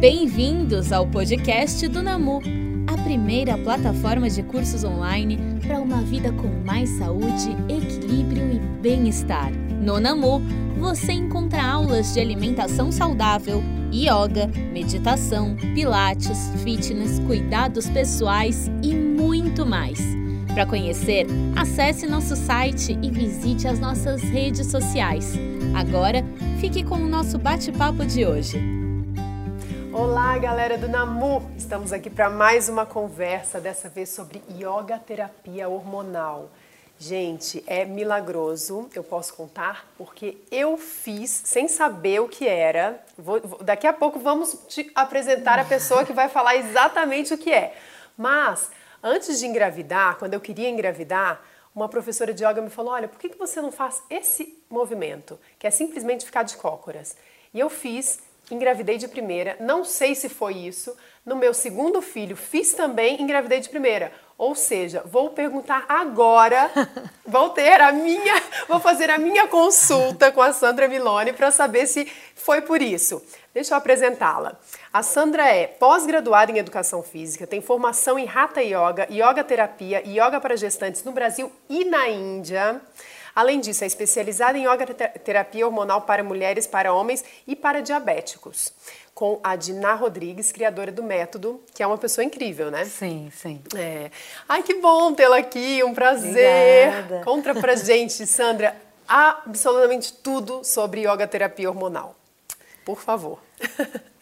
Bem-vindos ao podcast do Namu, a primeira plataforma de cursos online para uma vida com mais saúde, equilíbrio e bem-estar. No Namu, você encontra aulas de alimentação saudável, yoga, meditação, pilates, fitness, cuidados pessoais e muito mais. Para conhecer, acesse nosso site e visite as nossas redes sociais. Agora, fique com o nosso bate-papo de hoje. Olá, galera do Namu! Estamos aqui para mais uma conversa, dessa vez sobre yoga terapia hormonal. Gente, é milagroso, eu posso contar, porque eu fiz sem saber o que era. Vou, daqui a pouco vamos te apresentar a pessoa que vai falar exatamente o que é. Mas Antes de engravidar, quando eu queria engravidar, uma professora de yoga me falou: Olha, por que você não faz esse movimento, que é simplesmente ficar de cócoras? E eu fiz, engravidei de primeira, não sei se foi isso. No meu segundo filho, fiz também, engravidei de primeira. Ou seja, vou perguntar agora, vou ter a minha, vou fazer a minha consulta com a Sandra Milone para saber se foi por isso. Deixa eu apresentá-la. A Sandra é pós-graduada em Educação Física, tem formação em Hatha Yoga, Yoga Terapia e Yoga para gestantes no Brasil e na Índia. Além disso, é especializada em yoga terapia hormonal para mulheres, para homens e para diabéticos. Com a Diná Rodrigues, criadora do método, que é uma pessoa incrível, né? Sim, sim. É. Ai, que bom tê-la aqui, um prazer. Obrigada. Conta pra gente, Sandra, absolutamente tudo sobre yoga terapia hormonal. Por favor.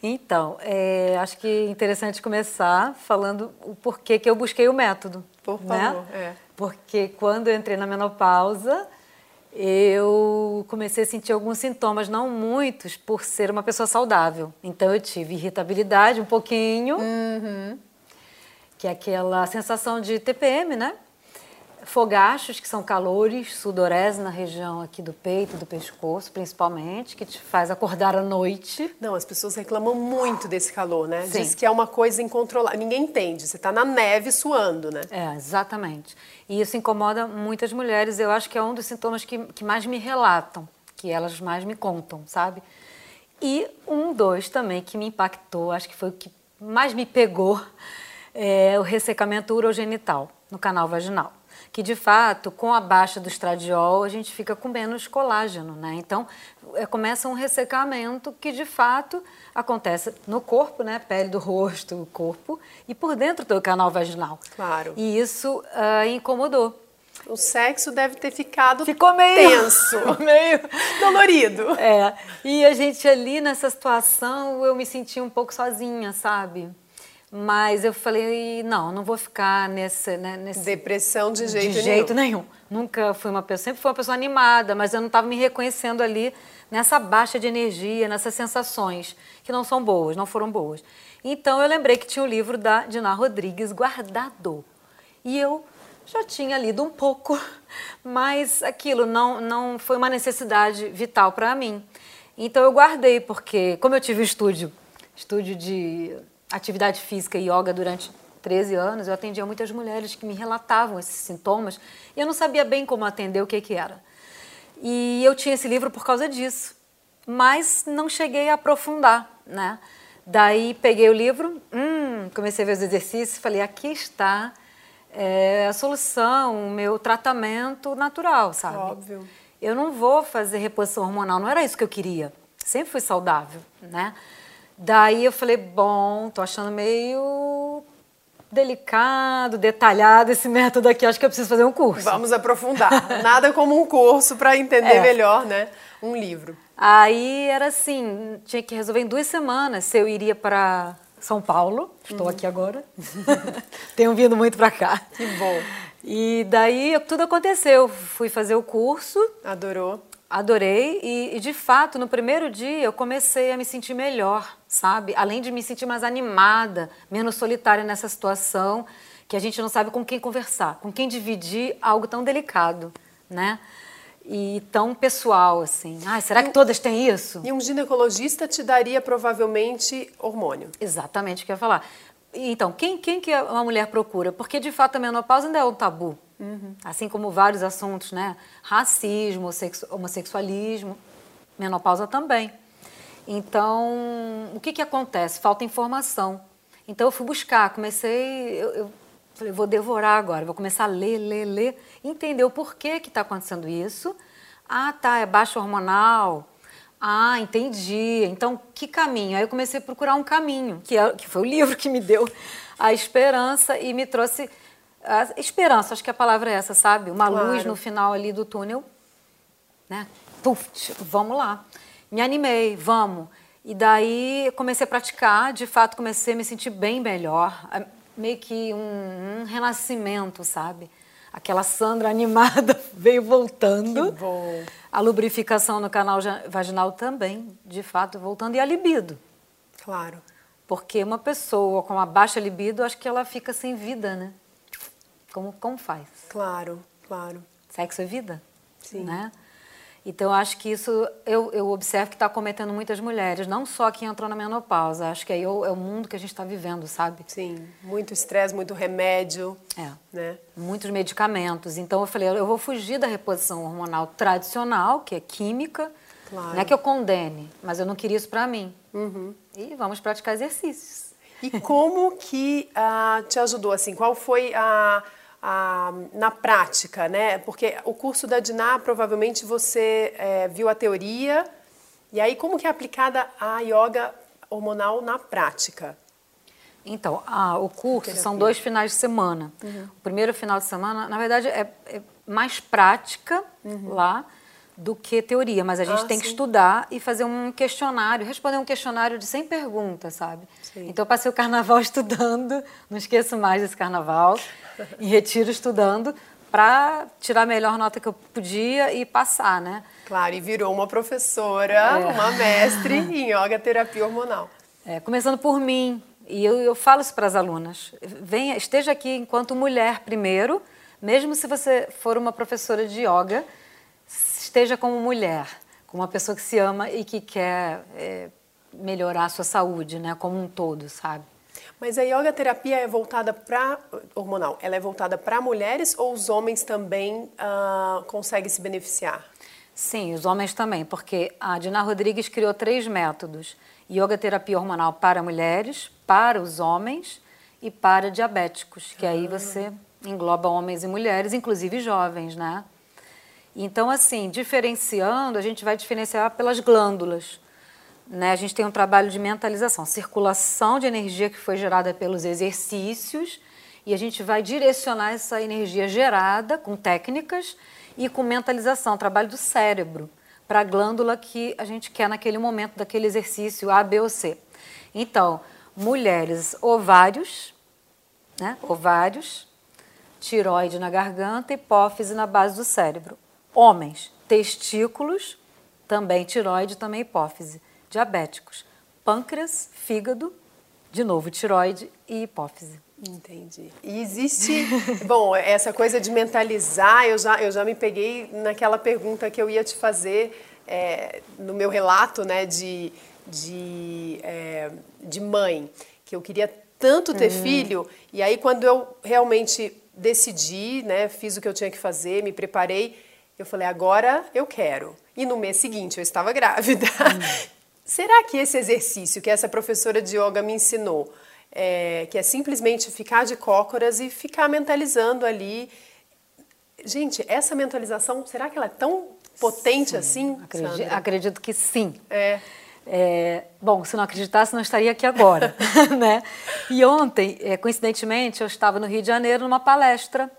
Então, é, acho que é interessante começar falando o porquê que eu busquei o método. Por né? favor, é. Porque quando eu entrei na menopausa, eu comecei a sentir alguns sintomas, não muitos, por ser uma pessoa saudável. Então eu tive irritabilidade um pouquinho, Uhum. que é aquela sensação de TPM, né? Fogachos, que são calores, sudorese na região aqui do peito, do pescoço, principalmente, que te faz acordar à noite. Não, as pessoas reclamam muito desse calor, né? Sim. Diz que é uma coisa incontrolável. Ninguém entende. Você tá na neve suando, né? É, exatamente. E isso incomoda muitas mulheres. Eu acho que é um dos sintomas que, que mais me relatam, que elas mais me contam, sabe? E um, dois também que me impactou, acho que foi o que mais me pegou, é o ressecamento urogenital no canal vaginal. Que de fato, com a baixa do estradiol, a gente fica com menos colágeno, né? Então, é, começa um ressecamento que de fato acontece no corpo, né? Pele do rosto, o corpo, e por dentro do canal vaginal. Claro. E isso ah, incomodou. O sexo deve ter ficado Ficou meio- tenso, meio dolorido. É, e a gente ali nessa situação, eu me senti um pouco sozinha, sabe? Mas eu falei, não, não vou ficar nesse, né, nesse Depressão de jeito, de jeito nenhum. Nunca fui uma pessoa, sempre fui uma pessoa animada, mas eu não estava me reconhecendo ali nessa baixa de energia, nessas sensações que não são boas, não foram boas. Então eu lembrei que tinha o livro da Diná Rodrigues guardado. E eu já tinha lido um pouco, mas aquilo não, não foi uma necessidade vital para mim. Então eu guardei, porque como eu tive estúdio, estúdio de atividade física e yoga durante 13 anos, eu atendia muitas mulheres que me relatavam esses sintomas e eu não sabia bem como atender o que, que era. E eu tinha esse livro por causa disso, mas não cheguei a aprofundar, né? Daí peguei o livro, hum, comecei a ver os exercícios, falei, aqui está é, a solução, o meu tratamento natural, sabe? Óbvio. Eu não vou fazer reposição hormonal, não era isso que eu queria. Sempre fui saudável, né? Daí eu falei, bom, tô achando meio delicado, detalhado esse método aqui, acho que eu preciso fazer um curso. Vamos aprofundar. Nada como um curso para entender É. melhor, né? Um livro. Aí era assim, tinha que resolver em duas semanas se eu iria para São Paulo, estou aqui agora, tenho vindo muito para cá. Que bom. E daí tudo aconteceu, fui fazer o curso, Adorou? Adorei e, e, de fato no primeiro dia eu comecei a me sentir melhor, sabe? Além de me sentir mais animada, menos solitária nessa situação que a gente não sabe com quem conversar, com quem dividir algo tão delicado, né? E tão pessoal assim. Ai, será que todas têm isso? E um ginecologista te daria provavelmente hormônio. Exatamente o que eu ia falar. Então, quem, quem que uma mulher procura? Porque, de fato, a menopausa ainda é um tabu. Assim como vários assuntos, né? Racismo, sexu- homossexualismo, menopausa também. Então, o que, que acontece? Falta informação. Então, eu fui buscar, comecei, eu, eu falei, vou devorar agora, vou começar a ler, ler, ler, entender o porquê que está acontecendo isso. Ah, tá, é baixo hormonal. Ah, entendi. Então, que caminho? Aí eu comecei a procurar um caminho, que, é, que foi o livro que me deu a esperança e me trouxe a esperança, acho que a palavra é essa, sabe? Uma claro. luz no final ali do túnel, né? Puf, vamos lá. Me animei, vamos. E daí comecei a praticar, de fato comecei a me sentir bem melhor, meio que um, um renascimento, sabe? Aquela Sandra animada veio voltando. Que bom. A lubrificação no canal vaginal também, de fato, voltando. E a libido. Claro. Porque uma pessoa com uma baixa libido, acho que ela fica sem vida, né? Como, como faz? Claro, claro. Sexo é vida? Sim. Né? Então, acho que isso eu, eu observo que está cometendo muitas mulheres, não só quem entrou na menopausa, acho que aí é o, é o mundo que a gente está vivendo, sabe? Sim, muito estresse, muito remédio. É. Né? Muitos medicamentos. Então, eu falei, eu vou fugir da reposição hormonal tradicional, que é química. Claro. Não é que eu condene, mas eu não queria isso para mim. Uhum. E vamos praticar exercícios. E como que uh, te ajudou, assim, qual foi a a, na prática, né? Porque o curso da Diná, provavelmente você é, viu a teoria, e aí como que é aplicada a yoga hormonal na prática? Então, ah, o curso Terapia. são dois finais de semana. Uhum. O primeiro final de semana, na verdade, é, é mais prática uhum. lá do que teoria, mas a gente ah, tem sim. que estudar e fazer um questionário, responder um questionário de 100 perguntas, sabe? Sim. Então eu passei o carnaval estudando, não esqueço mais desse carnaval, em retiro estudando para tirar a melhor nota que eu podia e passar, né? Claro, e virou uma professora, é. uma mestre em yoga terapia hormonal. É, começando por mim, e eu, eu falo isso para as alunas, venha, esteja aqui enquanto mulher primeiro, mesmo se você for uma professora de yoga, esteja como mulher, como uma pessoa que se ama e que quer é, melhorar a sua saúde, né, como um todo, sabe? Mas a yoga terapia é voltada para hormonal, ela é voltada para mulheres ou os homens também uh, conseguem se beneficiar? Sim, os homens também, porque a Dina Rodrigues criou três métodos: yoga terapia hormonal para mulheres, para os homens e para diabéticos, que aí ah. você engloba homens e mulheres, inclusive jovens, né? Então, assim, diferenciando, a gente vai diferenciar pelas glândulas. Né? A gente tem um trabalho de mentalização, circulação de energia que foi gerada pelos exercícios, e a gente vai direcionar essa energia gerada com técnicas e com mentalização, trabalho do cérebro, para a glândula que a gente quer naquele momento daquele exercício A, B ou C. Então, mulheres, ovários, né? ovários, tiroide na garganta, hipófise na base do cérebro. Homens, testículos, também tiroide, também hipófise. Diabéticos, pâncreas, fígado, de novo tiroide e hipófise. Entendi. E existe, bom, essa coisa de mentalizar, eu já, eu já me peguei naquela pergunta que eu ia te fazer é, no meu relato, né, de, de, é, de mãe, que eu queria tanto ter uhum. filho, e aí quando eu realmente decidi, né, fiz o que eu tinha que fazer, me preparei, eu falei, agora eu quero. E no mês seguinte eu estava grávida. Hum. Será que esse exercício que essa professora de yoga me ensinou, é, que é simplesmente ficar de cócoras e ficar mentalizando ali. Gente, essa mentalização, será que ela é tão potente sim, assim? Acredito, acredito, que sim. É. É, bom, se não acreditasse, não estaria aqui agora. né? E ontem, é, coincidentemente, eu estava no Rio de Janeiro numa palestra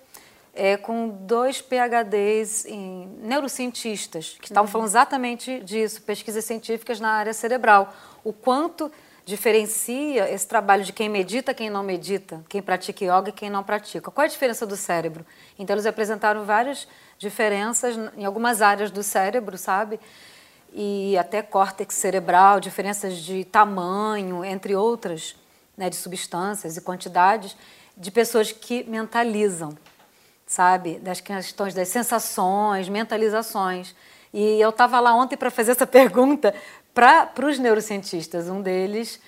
é, com dois PhDs em neurocientistas que estavam uhum. falando exatamente disso, pesquisas científicas na área cerebral. O quanto diferencia esse trabalho de quem medita, quem não medita, quem pratica yoga e quem não pratica. Qual é a diferença do cérebro? Então, eles apresentaram várias diferenças em algumas áreas do cérebro, sabe? E até córtex cerebral, diferenças de tamanho, entre outras, né, de substâncias e quantidades, de pessoas que mentalizam sabe? Das questões das sensações, mentalizações. E eu estava lá ontem para fazer essa pergunta para os neurocientistas. Um deles.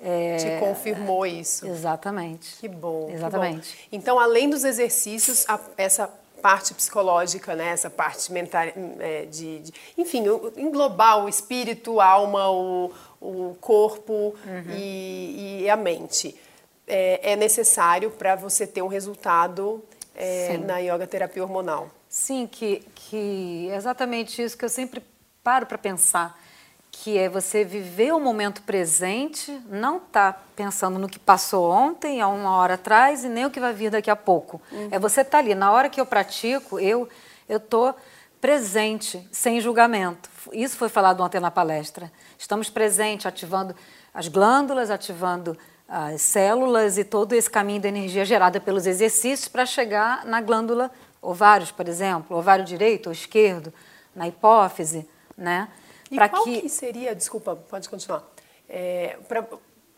É... Te confirmou isso. Exatamente. Que bom. Exatamente. Que bom. Então, além dos exercícios, a, essa parte psicológica, né? essa parte mental, é, de, de, enfim, englobar o espírito, a alma, o, o corpo uhum. e, e, a mente. É, é necessário para você ter um resultado é, na yoga terapia hormonal. Sim, que, que é exatamente isso que eu sempre paro para pensar que é você viver o momento presente, não tá pensando no que passou ontem, há uma hora atrás, e nem o que vai vir daqui a pouco. Uhum. É você estar tá ali. Na hora que eu pratico, eu eu tô presente, sem julgamento. Isso foi falado ontem na palestra. Estamos presentes, ativando as glândulas, ativando as células e todo esse caminho de energia gerada pelos exercícios para chegar na glândula ovários, por exemplo, ovário direito ou esquerdo, na hipófise, né? E qual que... que... seria, desculpa, pode continuar, é, pra,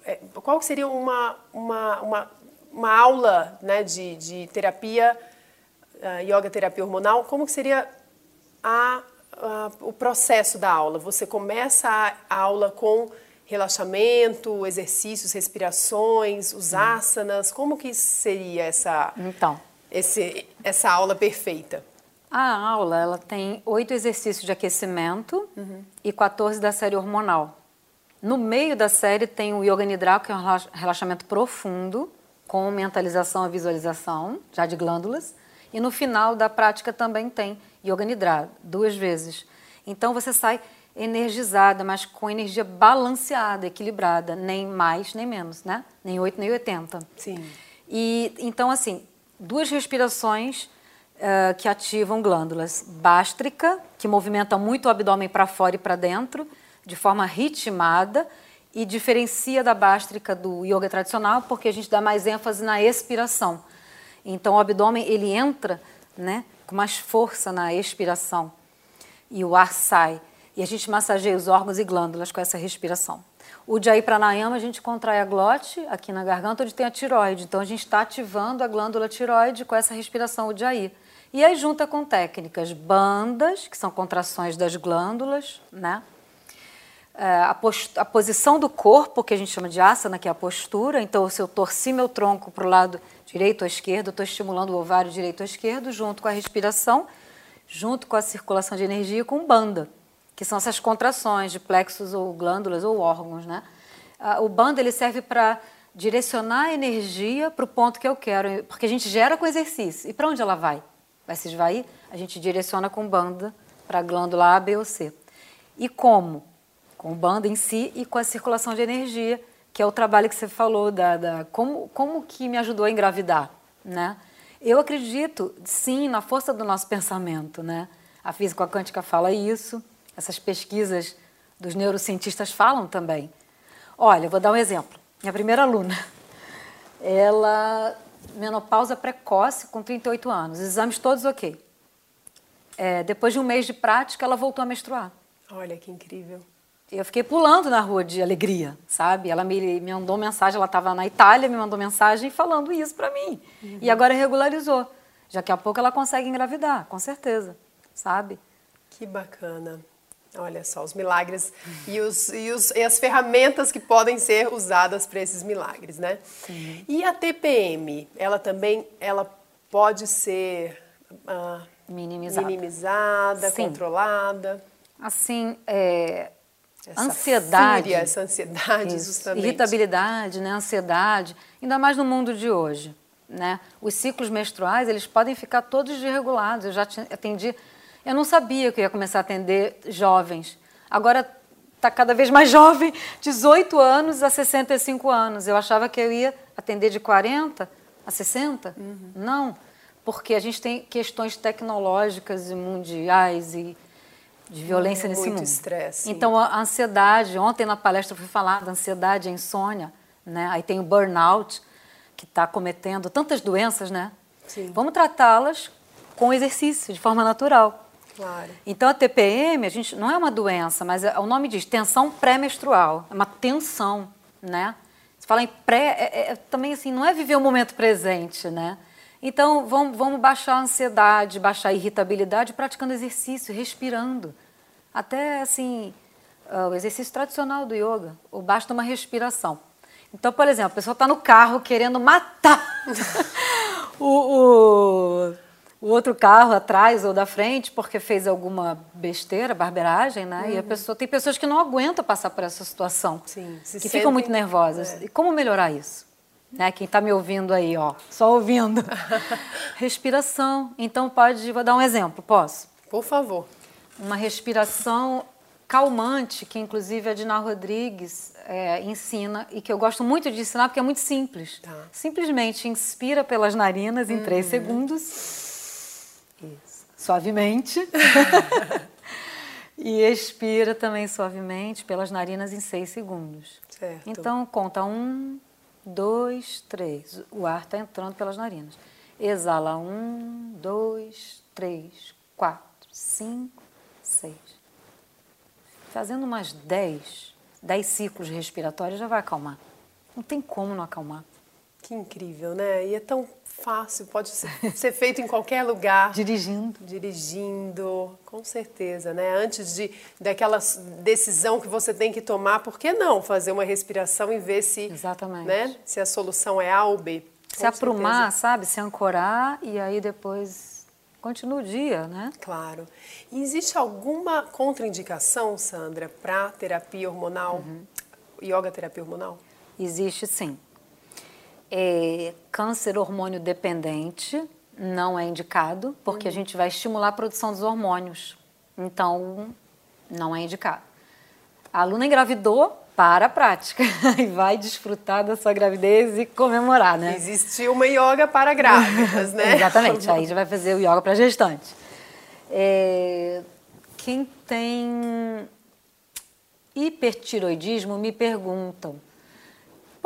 é, qual seria uma, uma, uma, uma aula né, de, de terapia, uh, yoga terapia hormonal, como que seria a, a, o processo da aula? Você começa a, a aula com relaxamento, exercícios, respirações, os hum. asanas, como que seria essa, então. esse, essa aula perfeita? A aula ela tem oito exercícios de aquecimento uhum. e 14 da série hormonal. No meio da série tem o Yoga Nidra, que é um relaxamento profundo, com mentalização e visualização, já de glândulas. E no final da prática também tem Yoga Nidra, duas vezes. Então você sai energizada, mas com energia balanceada, equilibrada, nem mais nem menos, né? Nem 8 nem 80. Sim. E então assim, duas respirações uh, que ativam glândulas bástrica, que movimenta muito o abdômen para fora e para dentro, de forma ritmada, e diferencia da bástrica do yoga tradicional, porque a gente dá mais ênfase na expiração. Então o abdômen ele entra, né, com mais força na expiração e o ar sai. E a gente massageia os órgãos e glândulas com essa respiração. O Jai Pranayama, a gente contrai a glote aqui na garganta, onde tem a tiroide. Então, a gente está ativando a glândula tiroide com essa respiração Ujjayi. E aí junta com técnicas bandas, que são contrações das glândulas, né? É, a, a, posição do corpo, que a gente chama de asana, que é a postura. Então, se eu torci meu tronco para o lado direito ou esquerdo, estou estimulando o ovário direito ou esquerdo, junto com a respiração, junto com a circulação de energia com banda, que são essas contrações de plexos ou glândulas ou órgãos. Né? O banda ele serve para direcionar a energia para o ponto que eu quero, porque a gente gera com exercício. E para onde ela vai? vai se esvair, a gente direciona com banda para a glândula A, B ou C. E como? Com banda em si e com a circulação de energia, que é o trabalho que você falou da, da como, como que me ajudou a engravidar, né? Eu acredito, sim, na força do nosso pensamento, né? A física quântica fala isso, essas pesquisas dos neurocientistas falam também. Olha, vou dar um exemplo. Minha primeira aluna, ela menopausa precoce com 38 anos, exames todos ok. É, depois de um mês de prática, ela voltou a menstruar. Olha que incrível. Eu fiquei pulando na rua de alegria, sabe? Ela me, me mandou mensagem, ela estava na Itália, me mandou mensagem falando isso para mim. Uhum. E agora regularizou. Já que a pouco ela consegue engravidar, com certeza, sabe? Que bacana. Olha só, os milagres e, os, e, os, e as ferramentas que podem ser usadas para esses milagres, né? Sim. E a TPM, ela também ela pode ser ah, minimizada, minimizada controlada? Assim, é, essa ansiedade. Fúria, essa ansiedade, isso, justamente. Irritabilidade, né? ansiedade, ainda mais no mundo de hoje. Né? Os ciclos menstruais, eles podem ficar todos desregulados. Eu já atendi eu não sabia que eu ia começar a atender jovens. Agora está cada vez mais jovem, 18 anos a 65 anos. Eu achava que eu ia atender de 40 a 60. Uhum. Não, porque a gente tem questões tecnológicas e mundiais e de violência Muito nesse mundo. estresse. Então, a ansiedade, ontem na palestra eu fui falar da ansiedade, a insônia, né? Aí tem o burnout, que está cometendo tantas doenças, né? Sim. Vamos tratá-las com exercício, de forma natural. Claro. Então a TPM, a gente não é uma doença, mas é, o nome diz tensão pré-menstrual, é uma tensão, né? Se fala em pré, é, é, também assim, não é viver o momento presente, né? Então vamos, vamos baixar a ansiedade, baixar a irritabilidade praticando exercício, respirando. Até assim, uh, o exercício tradicional do yoga, ou basta uma respiração. Então, por exemplo, a pessoa está no carro querendo matar o, o o outro carro atrás ou da frente porque fez alguma besteira, barbeiragem, né? Uhum. E a uhum. pessoa tem pessoas que não aguentam passar por essa situação, Sim, que sentem... ficam muito nervosas. É. E como melhorar isso? Né? Quem está me ouvindo aí, ó, só ouvindo. respiração. Então pode, vou dar um exemplo, posso? Por favor. Uma respiração calmante, que inclusive a Dina Rodrigues é, ensina e que eu gosto muito de ensinar porque é muito simples. Tá. Simplesmente inspira pelas narinas em uhum. três segundos, Isso. Suavemente, e expira também suavemente pelas narinas em seis segundos. Certo. Então conta um, dois, três. O ar está entrando pelas narinas. Exala um, dois, três, quatro, cinco, seis fazendo umas 10, 10 ciclos respiratórios já vai acalmar. Não tem como não acalmar. Que incrível, né? E é tão fácil, pode ser, feito em qualquer lugar. Dirigindo. Dirigindo, com certeza, né? Antes de daquela decisão que você tem que tomar, por que não fazer uma respiração e ver se, Exatamente. Né, se a solução é A ou B? Se aprumar, sabe? Se ancorar e aí depois continua o dia, né? Claro. E existe alguma contraindicação, Sandra, para terapia hormonal, uhum. yoga terapia hormonal? Existe sim. É, câncer hormônio dependente não é indicado, porque uhum. a gente vai estimular a produção dos hormônios. Então, não é indicado. A aluna engravidou, para a prática e vai desfrutar da sua gravidez e comemorar, né? Existe uma yoga para grávidas, né? Exatamente, aí já vai fazer o yoga para gestante. É, quem tem hipertiroidismo me perguntam,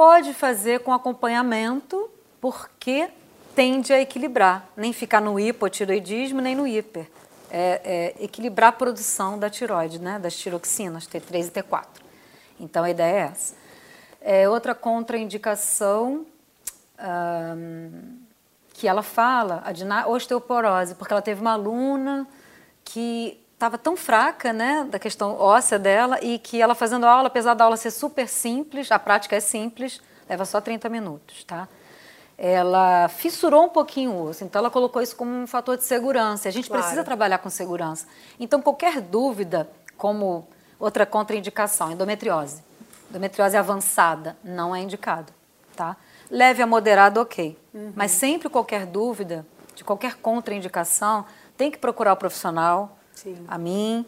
pode fazer com acompanhamento porque tende a equilibrar, nem ficar no hipotiroidismo nem no hiper. É, é equilibrar a produção da tiroide, né, das tiroxinas, T3 e T4. Então a ideia é essa. É, outra contraindicação um, que ela fala, a osteoporose, porque ela teve uma aluna que estava tão fraca, né, da questão óssea dela, e que ela fazendo aula, apesar da aula ser super simples, a prática é simples, leva só 30 minutos, tá? Ela fissurou um pouquinho o osso, então ela colocou isso como um fator de segurança. A gente claro. precisa trabalhar com segurança. Então, qualquer dúvida, como Outra contraindicação, endometriose. Endometriose avançada não é indicado, tá? Leve a moderado, ok. Uhum. Mas sempre qualquer dúvida, de qualquer contraindicação, tem que procurar o profissional, Sim. a mim,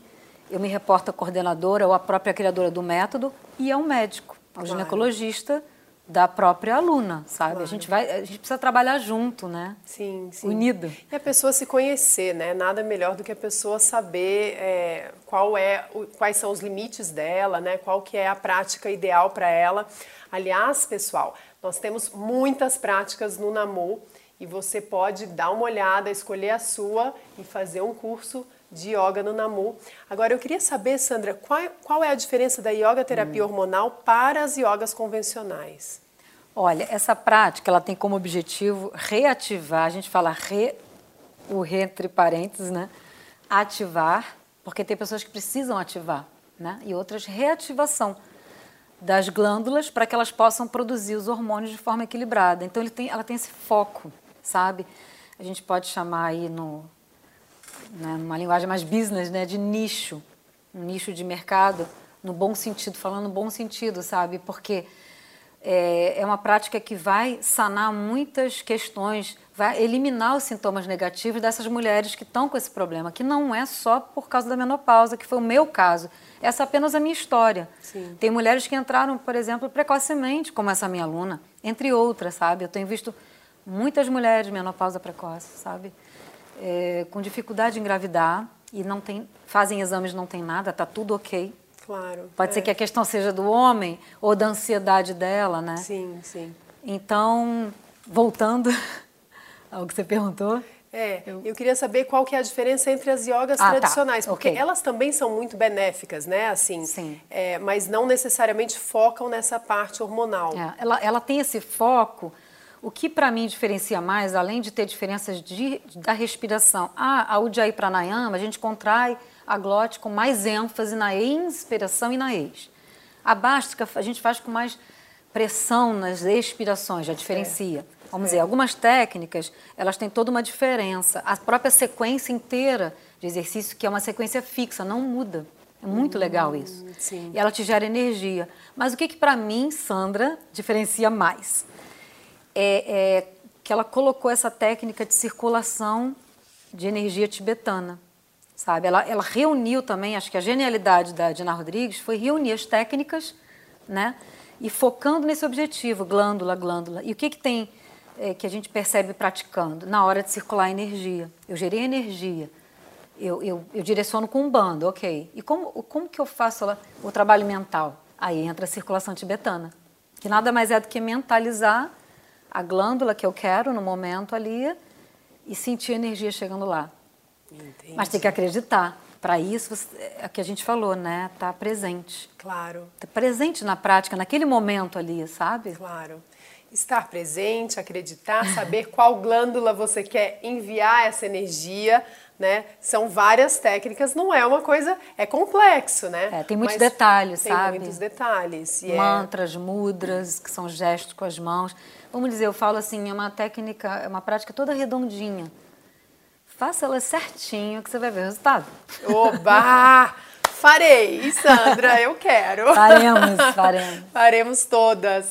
eu me reporto à coordenadora ou à própria criadora do método e ao médico, ao claro. ginecologista da própria aluna, sabe? Claro. A gente vai, a gente precisa trabalhar junto, né? Sim, sim. Unida. E a pessoa se conhecer, né? Nada melhor do que a pessoa saber é, qual é, o, quais são os limites dela, né? Qual que é a prática ideal para ela. Aliás, pessoal, nós temos muitas práticas no Namu e você pode dar uma olhada, escolher a sua e fazer um curso de yoga no Namu. Agora, eu queria saber, Sandra, qual, qual é a diferença da yoga terapia hum. hormonal para as yogas convencionais? Olha, essa prática ela tem como objetivo reativar, a gente fala re, o re entre parênteses, né? Ativar, porque tem pessoas que precisam ativar, né? E outras reativação das glândulas para que elas possam produzir os hormônios de forma equilibrada. Então ele tem, ela tem esse foco, sabe? A gente pode chamar aí no, né, numa linguagem mais business, né, de nicho, um nicho de mercado, no bom sentido, falando no bom sentido, sabe? Porque é, é uma prática que vai sanar muitas questões, vai eliminar os sintomas negativos dessas mulheres que estão com esse problema, que não é só por causa da menopausa, que foi o meu caso. Essa é apenas a minha história. Sim. Tem mulheres que entraram, por exemplo, precocemente, como essa minha aluna, entre outras, sabe? Eu tenho visto muitas mulheres menopausa precoce, sabe? É, com dificuldade em engravidar e não tem, fazem exames não tem nada, tá tudo ok. Claro. Pode é. ser que a questão seja do homem ou da ansiedade dela, né? Sim, sim. Então, voltando ao que você perguntou. É, eu... eu queria saber qual que é a diferença entre as yogas ah, tá. tradicionais, tá. porque okay. elas também são muito benéficas, né? Assim, Sim. É, mas não necessariamente focam nessa parte hormonal. É, ela, ela tem esse foco o que para mim diferencia mais, além de ter diferenças de, da respiração, ah, a Ujjayi Pranayama, a gente contrai a glote com mais ênfase na inspiração e na ex. A bástica a gente faz com mais pressão nas expirações, já diferencia. É. Vamos dizer, algumas técnicas, elas têm toda uma diferença. A própria sequência inteira de exercício, que é uma sequência fixa, não muda. É muito legal isso. sim. E ela te gera energia. Mas o que, que para mim, Sandra, diferencia mais? É, é que ela colocou essa técnica de circulação de energia tibetana. Sabe? Ela, ela reuniu também, acho que a genialidade da Dina Rodrigues foi reunir as técnicas, né? E focando nesse objetivo, glândula, glândula. E o que, que tem é, que a gente percebe praticando? Na hora de circular a energia. Eu gerei energia. Eu, eu, eu direciono com um bando, ok. E como, como que eu faço lá, o trabalho mental? Aí entra a circulação tibetana, que nada mais é do que mentalizar a glândula que eu quero no momento ali e sentir a energia chegando lá. Entendi. Mas tem que acreditar. Para isso, é o que a gente falou, né? Tá presente. Claro, Tá presente na prática, naquele momento ali, sabe? claro. Estar presente, acreditar, saber qual glândula você quer enviar essa energia, né? São várias técnicas, não é uma coisa, é complexo, né? É, tem muitos Mas detalhes, tem sabe? muitos detalhes. É- Mantras, mudras, que são gestos com as mãos. Vamos dizer, eu falo assim, é uma técnica, é uma prática toda redondinha. Faça ela certinho que você vai ver o resultado. Oba! Farei, Sandra, eu quero. Faremos, faremos. Faremos todas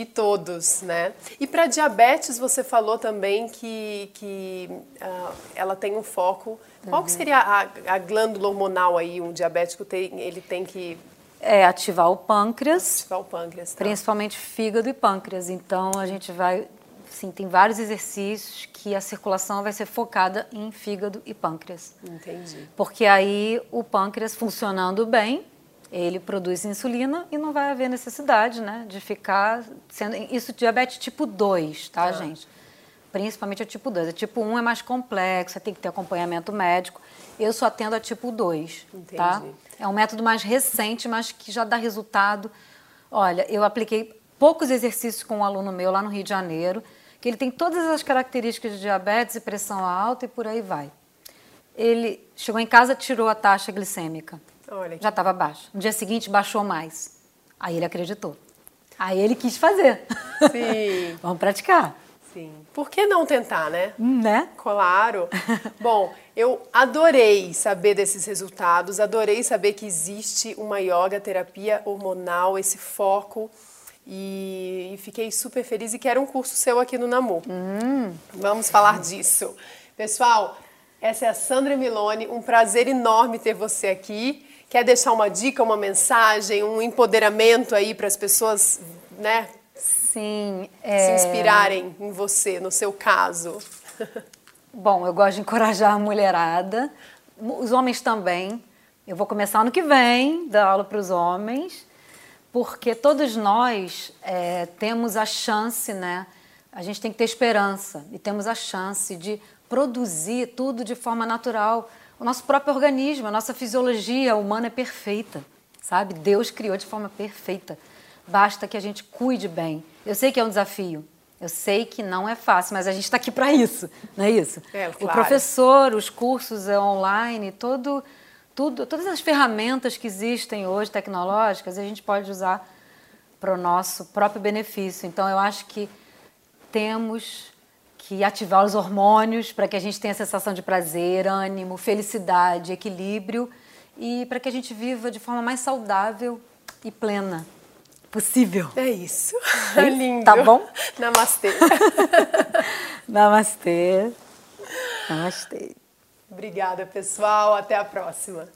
e todos, né? E para diabetes, você falou também que, que ah, ela tem um foco. Qual Uhum. que seria a, a glândula hormonal aí? Um diabético tem, ele tem que É ativar o pâncreas, ativar o pâncreas. Tá? principalmente fígado e pâncreas. Então a gente vai, sim, tem vários exercícios que a circulação vai ser focada em fígado e pâncreas. Entendi. Porque aí o pâncreas funcionando bem, ele produz insulina e não vai haver necessidade, né, de ficar sendo isso diabetes tipo 2, tá, gente? Principalmente a tipo 2. A tipo 1 é mais complexo, tem que ter acompanhamento médico. Eu só atendo a tipo 2, tá? Entendi. É um método mais recente, mas que já dá resultado. Olha, eu apliquei poucos exercícios com um aluno meu lá no Rio de Janeiro, que ele tem todas as características de diabetes e pressão alta e por aí vai. Ele chegou em casa, tirou a taxa glicêmica. Olha Já estava baixa. No dia seguinte, baixou mais. Aí ele acreditou. Aí ele quis fazer. Sim. Vamos praticar. Sim. Por que não tentar, né? Né? Claro. Bom, eu adorei saber desses resultados, adorei saber que existe uma yoga terapia hormonal, esse foco. E, e fiquei super feliz e quero um curso seu aqui no Namu. Vamos falar disso. Pessoal, essa é a Sandra Milone, um prazer enorme ter você aqui. Quer deixar uma dica, uma mensagem, um empoderamento aí para as pessoas, né, Sim. se é, inspirarem em você, no seu caso? Bom, eu gosto de encorajar a mulherada, os homens também. Eu vou começar ano que vem, dar aula para os homens, porque todos nós é, temos a chance, né? A gente tem que ter esperança e temos a chance de produzir tudo de forma natural. O nosso próprio organismo, a nossa fisiologia humana é perfeita, sabe? Deus criou de forma perfeita. Basta que a gente cuide bem. Eu sei que é um desafio. Eu sei que não é fácil, mas a gente está aqui para isso, não é isso? É, O claro. professor, os cursos é, online, todo, tudo, todas as ferramentas que existem hoje tecnológicas, a gente pode usar para o nosso próprio benefício. Então, eu acho que temos que ativar os hormônios para que a gente tenha a sensação de prazer, ânimo, felicidade, equilíbrio e para que a gente viva de forma mais saudável e plena possível. É isso. É? Lindo. Tá bom? Namastê. Namastê. Namastê. Obrigada, pessoal. Até a próxima.